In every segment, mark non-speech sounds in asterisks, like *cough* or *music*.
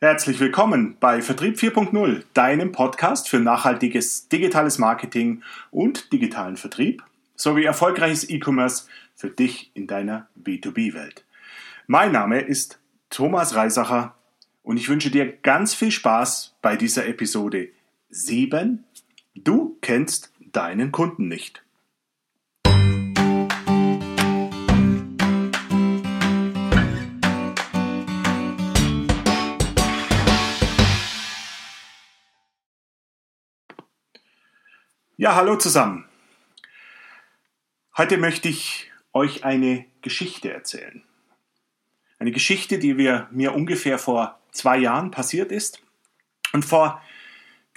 Herzlich willkommen bei Vertrieb 4.0, deinem Podcast für nachhaltiges digitales Marketing und digitalen Vertrieb sowie erfolgreiches E-Commerce für dich in deiner B2B-Welt. Mein Name ist Thomas Reisacher und ich wünsche dir ganz viel Spaß bei dieser Episode 7. Du kennst deinen Kunden nicht. Ja, hallo zusammen. Heute möchte ich euch eine Geschichte erzählen. Eine Geschichte, die wir, mir ungefähr vor zwei Jahren passiert ist. Und vor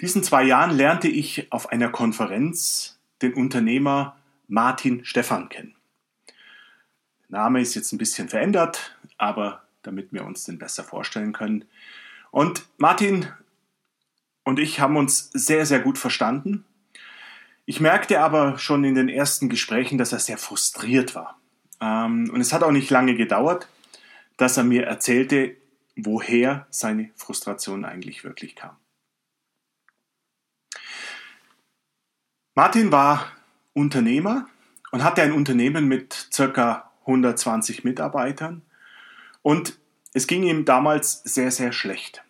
diesen zwei Jahren lernte ich auf einer Konferenz den Unternehmer Martin Stephan kennen. Der Name ist jetzt ein bisschen verändert, aber damit wir uns den besser vorstellen können. Und Martin und ich haben uns sehr, sehr gut verstanden ich merkte aber schon in den ersten Gesprächen, dass er sehr frustriert war. Ähm, und es hat auch nicht lange gedauert, dass er mir erzählte, woher seine Frustration eigentlich wirklich kam. Martin war Unternehmer und hatte ein Unternehmen mit ca. 120 Mitarbeitern und es ging ihm damals sehr, sehr schlecht.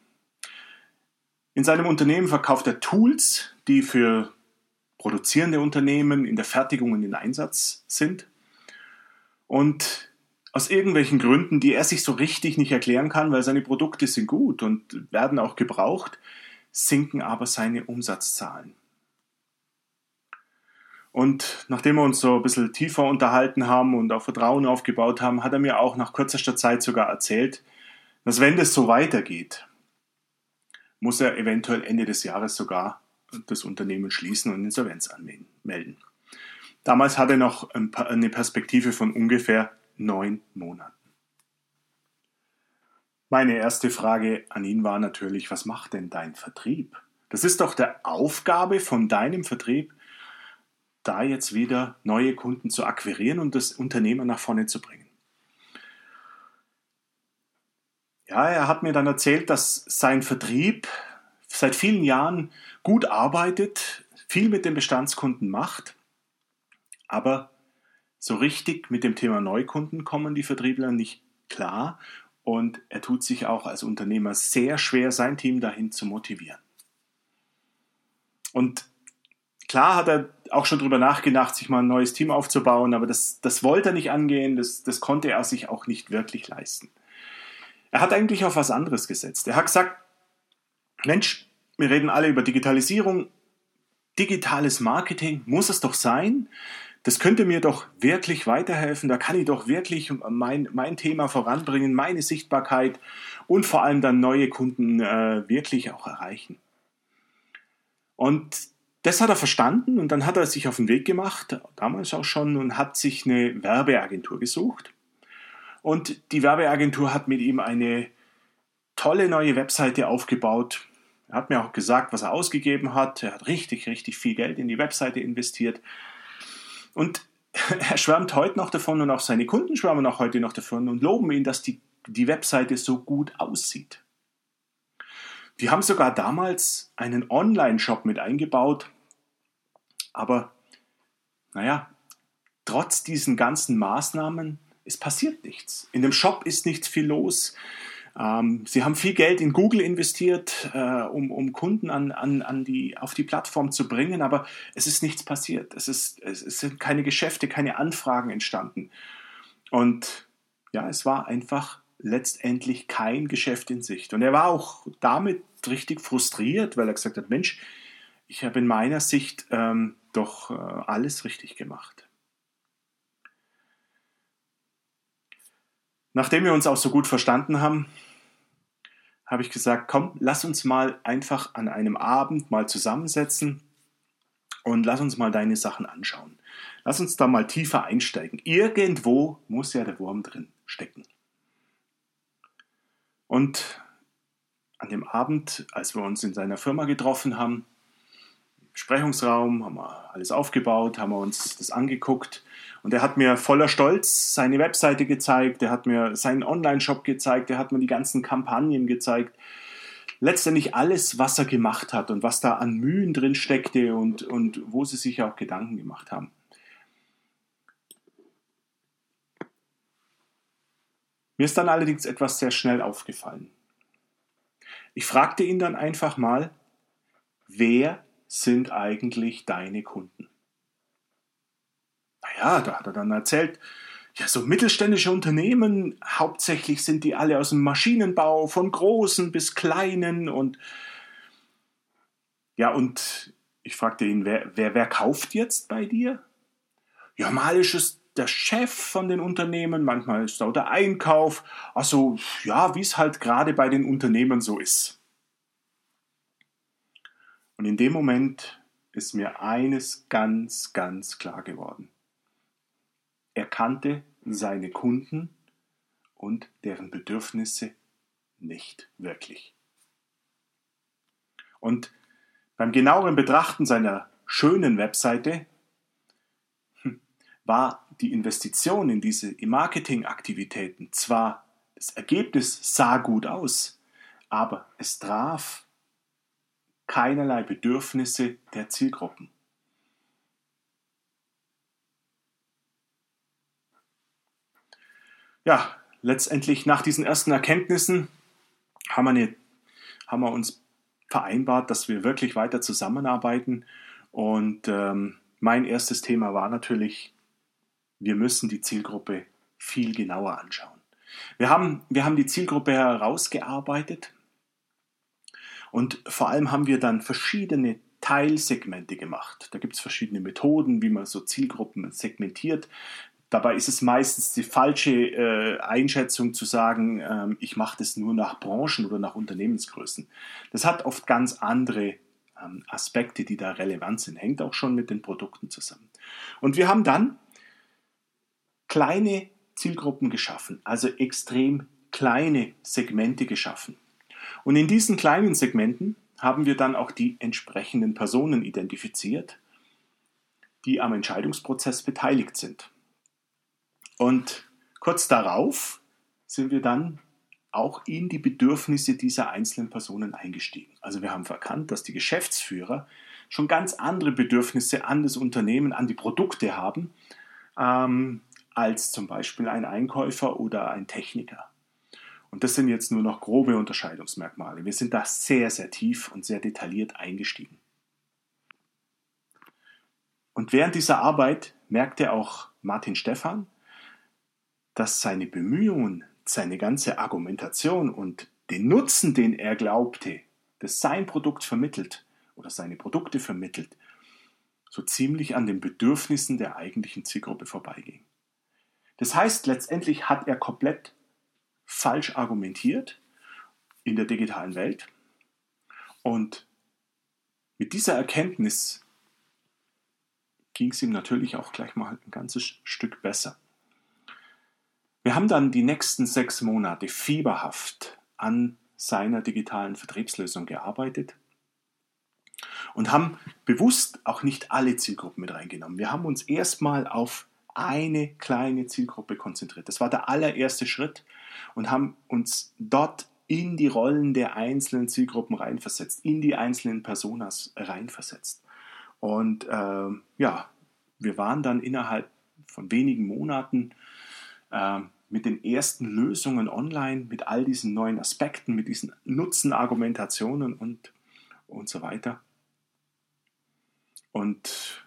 In seinem Unternehmen verkauft er Tools, die für produzierende Unternehmen in der Fertigung und in Einsatz sind. Und aus irgendwelchen Gründen, die er sich so richtig nicht erklären kann, weil seine Produkte sind gut und werden auch gebraucht, sinken aber seine Umsatzzahlen. Und nachdem wir uns so ein bisschen tiefer unterhalten haben und auch Vertrauen aufgebaut haben, hat er mir auch nach kürzester Zeit sogar erzählt, dass wenn das so weitergeht, muss er eventuell Ende des Jahres sogar das Unternehmen schließen und Insolvenz anmelden. Damals hatte er noch eine Perspektive von ungefähr neun Monaten. Meine erste Frage an ihn war natürlich, was macht denn dein Vertrieb? Das ist doch der Aufgabe von deinem Vertrieb, da jetzt wieder neue Kunden zu akquirieren und das Unternehmen nach vorne zu bringen. Ja, er hat mir dann erzählt, dass sein Vertrieb seit vielen Jahren gut arbeitet, viel mit den Bestandskunden macht, aber so richtig mit dem Thema Neukunden kommen die Vertriebler nicht klar und er tut sich auch als Unternehmer sehr schwer, sein Team dahin zu motivieren. Und klar hat er auch schon darüber nachgedacht, sich mal ein neues Team aufzubauen, aber das, das wollte er nicht angehen, das, das konnte er sich auch nicht wirklich leisten. Er hat eigentlich auf was anderes gesetzt. Er hat gesagt, Mensch, wir reden alle über Digitalisierung. Digitales Marketing muss es doch sein. Das könnte mir doch wirklich weiterhelfen. Da kann ich doch wirklich mein, mein Thema voranbringen, meine Sichtbarkeit und vor allem dann neue Kunden äh, wirklich auch erreichen. Und das hat er verstanden und dann hat er sich auf den Weg gemacht, damals auch schon, und hat sich eine Werbeagentur gesucht. Und die Werbeagentur hat mit ihm eine tolle neue Webseite aufgebaut, er hat mir auch gesagt, was er ausgegeben hat. Er hat richtig, richtig viel Geld in die Webseite investiert. Und *laughs* er schwärmt heute noch davon und auch seine Kunden schwärmen auch heute noch davon und loben ihn, dass die, die Webseite so gut aussieht. Die haben sogar damals einen Online-Shop mit eingebaut, aber naja, trotz diesen ganzen Maßnahmen, es passiert nichts. In dem Shop ist nichts viel los. Ähm, sie haben viel Geld in Google investiert, äh, um, um Kunden an, an, an die, auf die Plattform zu bringen, aber es ist nichts passiert. Es, ist, es, es sind keine Geschäfte, keine Anfragen entstanden. Und ja, es war einfach letztendlich kein Geschäft in Sicht. Und er war auch damit richtig frustriert, weil er gesagt hat, Mensch, ich habe in meiner Sicht ähm, doch äh, alles richtig gemacht. Nachdem wir uns auch so gut verstanden haben, habe ich gesagt, komm, lass uns mal einfach an einem Abend mal zusammensetzen und lass uns mal deine Sachen anschauen. Lass uns da mal tiefer einsteigen. Irgendwo muss ja der Wurm drin stecken. Und an dem Abend, als wir uns in seiner Firma getroffen haben, Besprechungsraum, haben wir alles aufgebaut, haben wir uns das angeguckt und er hat mir voller Stolz seine Webseite gezeigt, er hat mir seinen Online-Shop gezeigt, er hat mir die ganzen Kampagnen gezeigt. letztendlich alles, was er gemacht hat und was da an Mühen drin steckte und, und wo sie sich auch Gedanken gemacht haben. Mir ist dann allerdings etwas sehr schnell aufgefallen. Ich fragte ihn dann einfach mal, wer sind eigentlich deine Kunden? Naja, da hat er dann erzählt, ja, so mittelständische Unternehmen, hauptsächlich sind die alle aus dem Maschinenbau, von großen bis kleinen und ja, und ich fragte ihn, wer, wer, wer kauft jetzt bei dir? Ja, mal ist es der Chef von den Unternehmen, manchmal ist es auch der Einkauf, also ja, wie es halt gerade bei den Unternehmen so ist. Und in dem Moment ist mir eines ganz, ganz klar geworden. Er kannte seine Kunden und deren Bedürfnisse nicht wirklich. Und beim genaueren Betrachten seiner schönen Webseite hm, war die Investition in diese Marketingaktivitäten zwar das Ergebnis sah gut aus, aber es traf keinerlei Bedürfnisse der Zielgruppen. ja, letztendlich nach diesen ersten Erkenntnissen haben wir, eine, haben wir uns vereinbart, dass wir wirklich weiter zusammenarbeiten. Und ähm, mein erstes Thema war natürlich, wir müssen die Zielgruppe viel genauer anschauen. Wir haben, wir haben die Zielgruppe herausgearbeitet und vor allem haben wir dann verschiedene Teilsegmente gemacht. Da gibt es verschiedene Methoden, wie man so Zielgruppen segmentiert. Dabei ist es meistens die falsche äh, Einschätzung zu sagen, ähm, ich mache das nur nach Branchen oder nach Unternehmensgrößen. Das hat oft ganz andere ähm, Aspekte, die da relevant sind, hängt auch schon mit den Produkten zusammen. Und wir haben dann kleine Zielgruppen geschaffen, also extrem kleine Segmente geschaffen. Und in diesen kleinen Segmenten haben wir dann auch die entsprechenden Personen identifiziert, die am Entscheidungsprozess beteiligt sind. Und kurz darauf sind wir dann auch in die Bedürfnisse dieser einzelnen Personen eingestiegen. Also wir haben verkannt, dass die Geschäftsführer schon ganz andere Bedürfnisse an das Unternehmen, an die Produkte haben, ähm, als zum Beispiel ein Einkäufer oder ein Techniker. Und das sind jetzt nur noch grobe Unterscheidungsmerkmale. Wir sind da sehr, sehr tief und sehr detailliert eingestiegen. Und während dieser Arbeit merkte auch Martin Stephan, dass seine Bemühungen, seine ganze Argumentation und den Nutzen, den er glaubte, dass sein Produkt vermittelt oder seine Produkte vermittelt, so ziemlich an den Bedürfnissen der eigentlichen Zielgruppe vorbeiging. Das heißt, letztendlich hat er komplett falsch argumentiert in der digitalen Welt und mit dieser Erkenntnis ging es ihm natürlich auch gleich mal ein ganzes Stück besser. Wir haben dann die nächsten sechs Monate fieberhaft an seiner digitalen Vertriebslösung gearbeitet und haben bewusst auch nicht alle Zielgruppen mit reingenommen. Wir haben uns erstmal auf eine kleine Zielgruppe konzentriert. Das war der allererste Schritt und haben uns dort in die Rollen der einzelnen Zielgruppen reinversetzt, in die einzelnen Personas reinversetzt. Und äh, ja, wir waren dann innerhalb von wenigen Monaten äh, mit den ersten Lösungen online, mit all diesen neuen Aspekten, mit diesen Nutzenargumentationen und, und so weiter. Und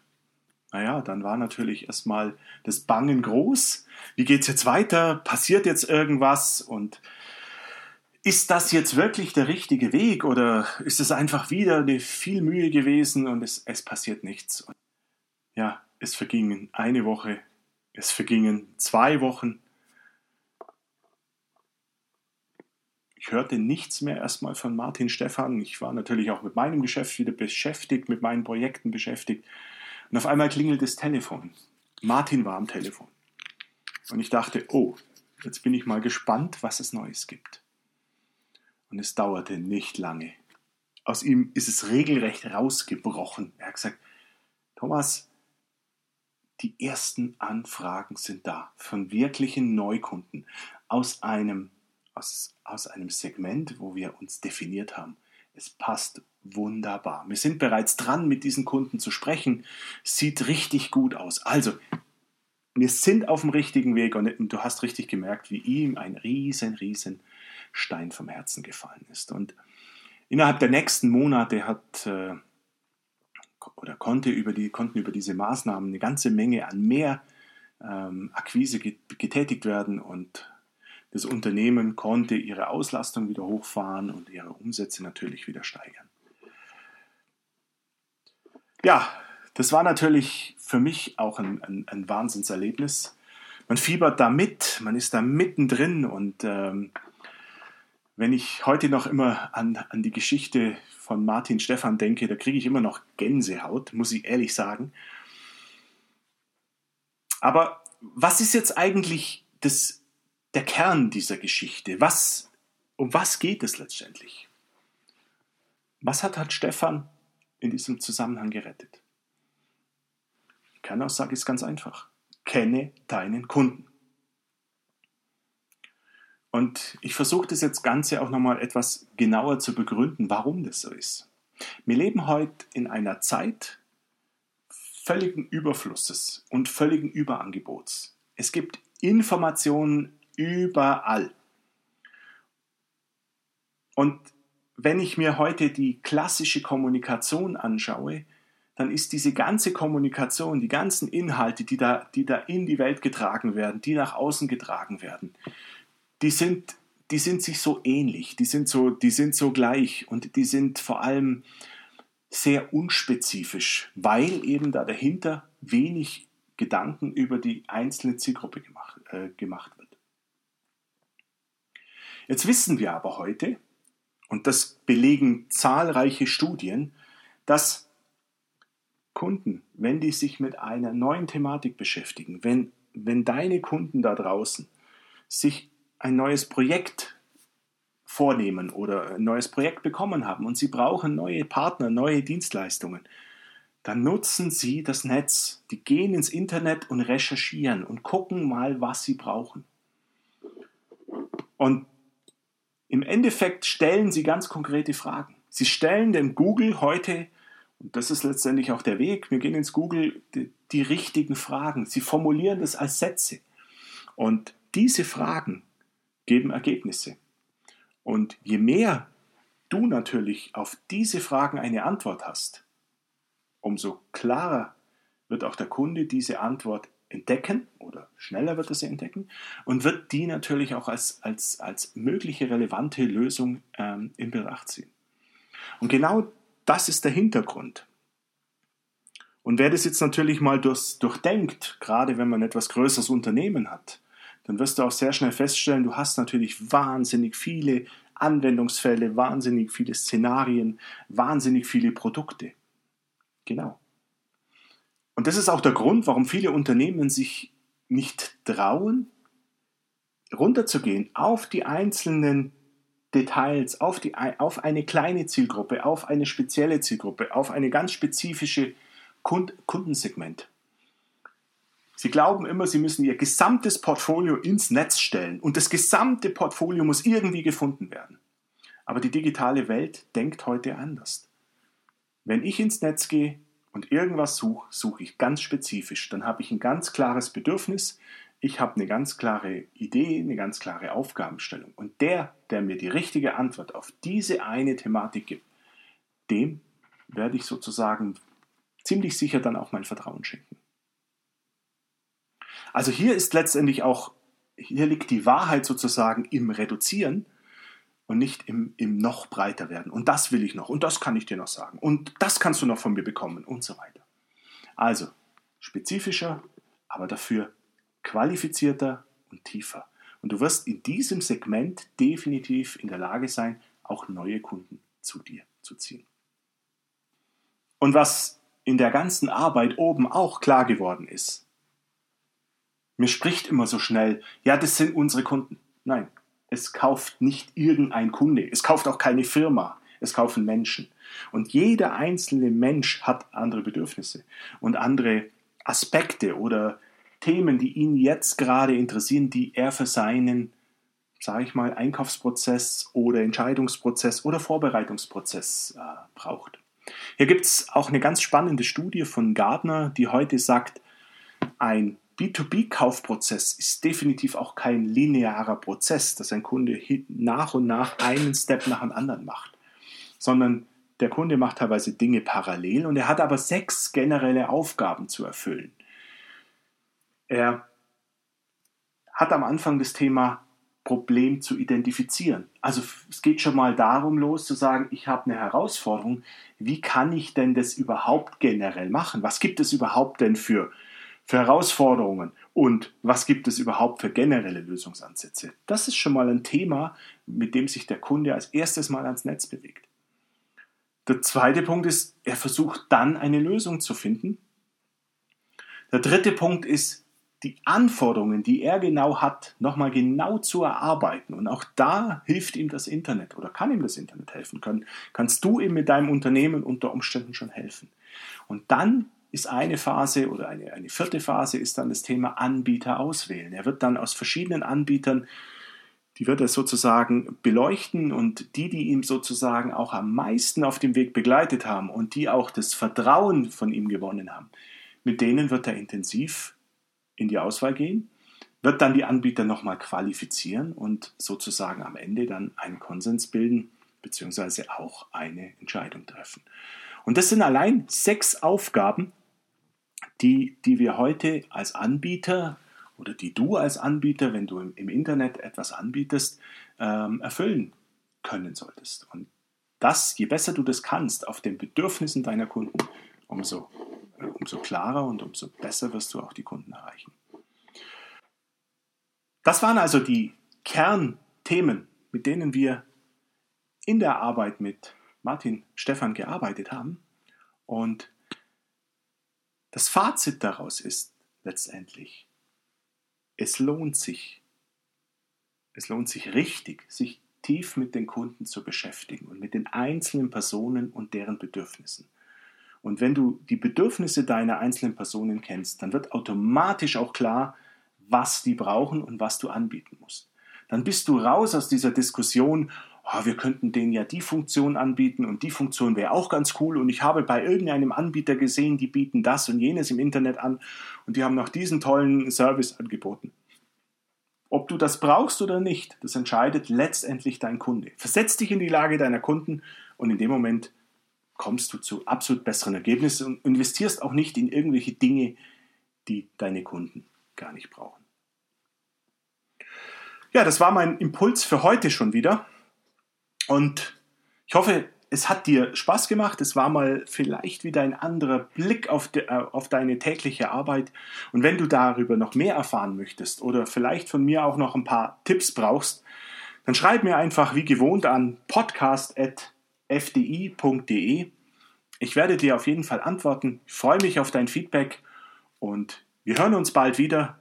naja, dann war natürlich erstmal das Bangen groß. Wie geht es jetzt weiter? Passiert jetzt irgendwas? Und ist das jetzt wirklich der richtige Weg oder ist es einfach wieder eine viel Mühe gewesen und es, es passiert nichts? Und ja, es vergingen eine Woche, es vergingen zwei Wochen. Ich hörte nichts mehr erstmal von Martin Stephan. Ich war natürlich auch mit meinem Geschäft wieder beschäftigt, mit meinen Projekten beschäftigt. Und auf einmal klingelt das Telefon. Martin war am Telefon. Und ich dachte, oh, jetzt bin ich mal gespannt, was es Neues gibt. Und es dauerte nicht lange. Aus ihm ist es regelrecht rausgebrochen. Er hat gesagt, Thomas, die ersten Anfragen sind da von wirklichen Neukunden aus einem, aus, aus einem Segment, wo wir uns definiert haben. Es passt wunderbar. Wir sind bereits dran, mit diesen Kunden zu sprechen. Sieht richtig gut aus. Also, wir sind auf dem richtigen Weg und du hast richtig gemerkt, wie ihm ein riesen, riesen Stein vom Herzen gefallen ist. Und innerhalb der nächsten Monate hat äh, oder konnte über die, konnten über diese Maßnahmen eine ganze Menge an mehr ähm, Akquise getätigt werden und das Unternehmen konnte ihre Auslastung wieder hochfahren und ihre Umsätze natürlich wieder steigern. Ja, das war natürlich für mich auch ein, ein, ein Wahnsinnserlebnis. Man fiebert da mit, man ist da mittendrin und ähm, wenn ich heute noch immer an, an die Geschichte von Martin Stefan denke, da kriege ich immer noch Gänsehaut, muss ich ehrlich sagen. Aber was ist jetzt eigentlich das, der Kern dieser Geschichte? Was, um was geht es letztendlich? Was hat, hat Stefan in diesem Zusammenhang gerettet? Die Kernaussage ist ganz einfach. Kenne deinen Kunden. Und ich versuche das jetzt Ganze auch nochmal etwas genauer zu begründen, warum das so ist. Wir leben heute in einer Zeit völligen Überflusses und völligen Überangebots. Es gibt Informationen überall. Und wenn ich mir heute die klassische Kommunikation anschaue, dann ist diese ganze Kommunikation, die ganzen Inhalte, die da, die da in die Welt getragen werden, die nach außen getragen werden, die sind, die sind sich so ähnlich, die sind so, die sind so gleich und die sind vor allem sehr unspezifisch, weil eben da dahinter wenig Gedanken über die einzelne Zielgruppe gemacht, äh, gemacht wird. Jetzt wissen wir aber heute, und das belegen zahlreiche Studien, dass Kunden, wenn die sich mit einer neuen Thematik beschäftigen, wenn, wenn deine Kunden da draußen sich ein neues Projekt vornehmen oder ein neues Projekt bekommen haben und sie brauchen neue Partner, neue Dienstleistungen, dann nutzen sie das Netz. Die gehen ins Internet und recherchieren und gucken mal, was sie brauchen. Und im Endeffekt stellen sie ganz konkrete Fragen. Sie stellen dem Google heute, und das ist letztendlich auch der Weg, wir gehen ins Google, die, die richtigen Fragen. Sie formulieren das als Sätze. Und diese Fragen geben Ergebnisse. Und je mehr du natürlich auf diese Fragen eine Antwort hast, umso klarer wird auch der Kunde diese Antwort entdecken oder schneller wird er sie entdecken und wird die natürlich auch als, als, als mögliche relevante Lösung ähm, in Betracht ziehen. Und genau das ist der Hintergrund. Und wer das jetzt natürlich mal durch, durchdenkt, gerade wenn man etwas größeres Unternehmen hat, dann wirst du auch sehr schnell feststellen, du hast natürlich wahnsinnig viele Anwendungsfälle, wahnsinnig viele Szenarien, wahnsinnig viele Produkte. Genau. Und das ist auch der Grund, warum viele Unternehmen sich nicht trauen, runterzugehen auf die einzelnen Details, auf, die, auf eine kleine Zielgruppe, auf eine spezielle Zielgruppe, auf eine ganz spezifische Kundensegment. Sie glauben immer, sie müssen ihr gesamtes Portfolio ins Netz stellen und das gesamte Portfolio muss irgendwie gefunden werden. Aber die digitale Welt denkt heute anders. Wenn ich ins Netz gehe und irgendwas suche, suche ich ganz spezifisch. Dann habe ich ein ganz klares Bedürfnis, ich habe eine ganz klare Idee, eine ganz klare Aufgabenstellung. Und der, der mir die richtige Antwort auf diese eine Thematik gibt, dem werde ich sozusagen ziemlich sicher dann auch mein Vertrauen schenken. Also hier ist letztendlich auch, hier liegt die Wahrheit sozusagen im Reduzieren und nicht im, im noch breiter werden. Und das will ich noch und das kann ich dir noch sagen und das kannst du noch von mir bekommen und so weiter. Also spezifischer, aber dafür qualifizierter und tiefer. Und du wirst in diesem Segment definitiv in der Lage sein, auch neue Kunden zu dir zu ziehen. Und was in der ganzen Arbeit oben auch klar geworden ist, mir spricht immer so schnell, ja, das sind unsere Kunden. Nein, es kauft nicht irgendein Kunde, es kauft auch keine Firma, es kaufen Menschen. Und jeder einzelne Mensch hat andere Bedürfnisse und andere Aspekte oder Themen, die ihn jetzt gerade interessieren, die er für seinen, sage ich mal, Einkaufsprozess oder Entscheidungsprozess oder Vorbereitungsprozess äh, braucht. Hier gibt es auch eine ganz spannende Studie von Gardner, die heute sagt, ein B2B-Kaufprozess ist definitiv auch kein linearer Prozess, dass ein Kunde nach und nach einen Step nach dem anderen macht, sondern der Kunde macht teilweise Dinge parallel und er hat aber sechs generelle Aufgaben zu erfüllen. Er hat am Anfang das Thema Problem zu identifizieren. Also es geht schon mal darum los zu sagen, ich habe eine Herausforderung, wie kann ich denn das überhaupt generell machen? Was gibt es überhaupt denn für, für Herausforderungen und was gibt es überhaupt für generelle Lösungsansätze? Das ist schon mal ein Thema, mit dem sich der Kunde als erstes mal ans Netz bewegt. Der zweite Punkt ist, er versucht dann eine Lösung zu finden. Der dritte Punkt ist, die Anforderungen, die er genau hat, nochmal genau zu erarbeiten. Und auch da hilft ihm das Internet oder kann ihm das Internet helfen können. Kannst du ihm mit deinem Unternehmen unter Umständen schon helfen. Und dann ist eine Phase oder eine, eine vierte Phase ist dann das Thema Anbieter auswählen. Er wird dann aus verschiedenen Anbietern, die wird er sozusagen beleuchten und die, die ihm sozusagen auch am meisten auf dem Weg begleitet haben und die auch das Vertrauen von ihm gewonnen haben, mit denen wird er intensiv in die Auswahl gehen, wird dann die Anbieter nochmal qualifizieren und sozusagen am Ende dann einen Konsens bilden, beziehungsweise auch eine Entscheidung treffen. Und das sind allein sechs Aufgaben, die, die wir heute als Anbieter oder die du als Anbieter, wenn du im, Internet etwas anbietest, ähm, erfüllen können solltest. Und das, je besser du das kannst, auf den Bedürfnissen deiner Kunden, umso umso klarer und umso besser wirst du auch die Kunden erreichen. Das waren also die Kernthemen, mit denen wir in der Arbeit mit Martin Stefan gearbeitet haben. Und das Fazit daraus ist letztendlich, es lohnt sich, es lohnt sich richtig, sich tief mit den Kunden zu beschäftigen und mit den einzelnen Personen und deren Bedürfnissen. Und wenn du die Bedürfnisse deiner einzelnen Personen kennst, dann wird automatisch auch klar, was die brauchen und was du anbieten musst. Dann bist du raus aus dieser Diskussion, oh, wir könnten denen ja die Funktion anbieten und die Funktion wäre auch ganz cool und ich habe bei irgendeinem Anbieter gesehen, die bieten das und jenes im Internet an und die haben noch diesen tollen Service angeboten. Ob du das brauchst oder nicht, das entscheidet letztendlich dein Kunde. Versetz dich in die Lage deiner Kunden und in dem Moment kommst du zu absolut besseren Ergebnissen und investierst auch nicht in irgendwelche Dinge, die deine Kunden gar nicht brauchen. Ja, das war mein Impuls für heute schon wieder. Und ich hoffe, es hat dir Spaß gemacht. Es war mal vielleicht wieder ein anderer Blick auf, de, äh, auf deine tägliche Arbeit. Und wenn du darüber noch mehr erfahren möchtest oder vielleicht von mir auch noch ein paar Tipps brauchst, dann schreib mir einfach wie gewohnt an podcast@ fdi.de. Ich werde dir auf jeden Fall antworten. Ich freue mich auf dein Feedback und wir hören uns bald wieder.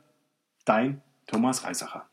Dein Thomas Reisacher.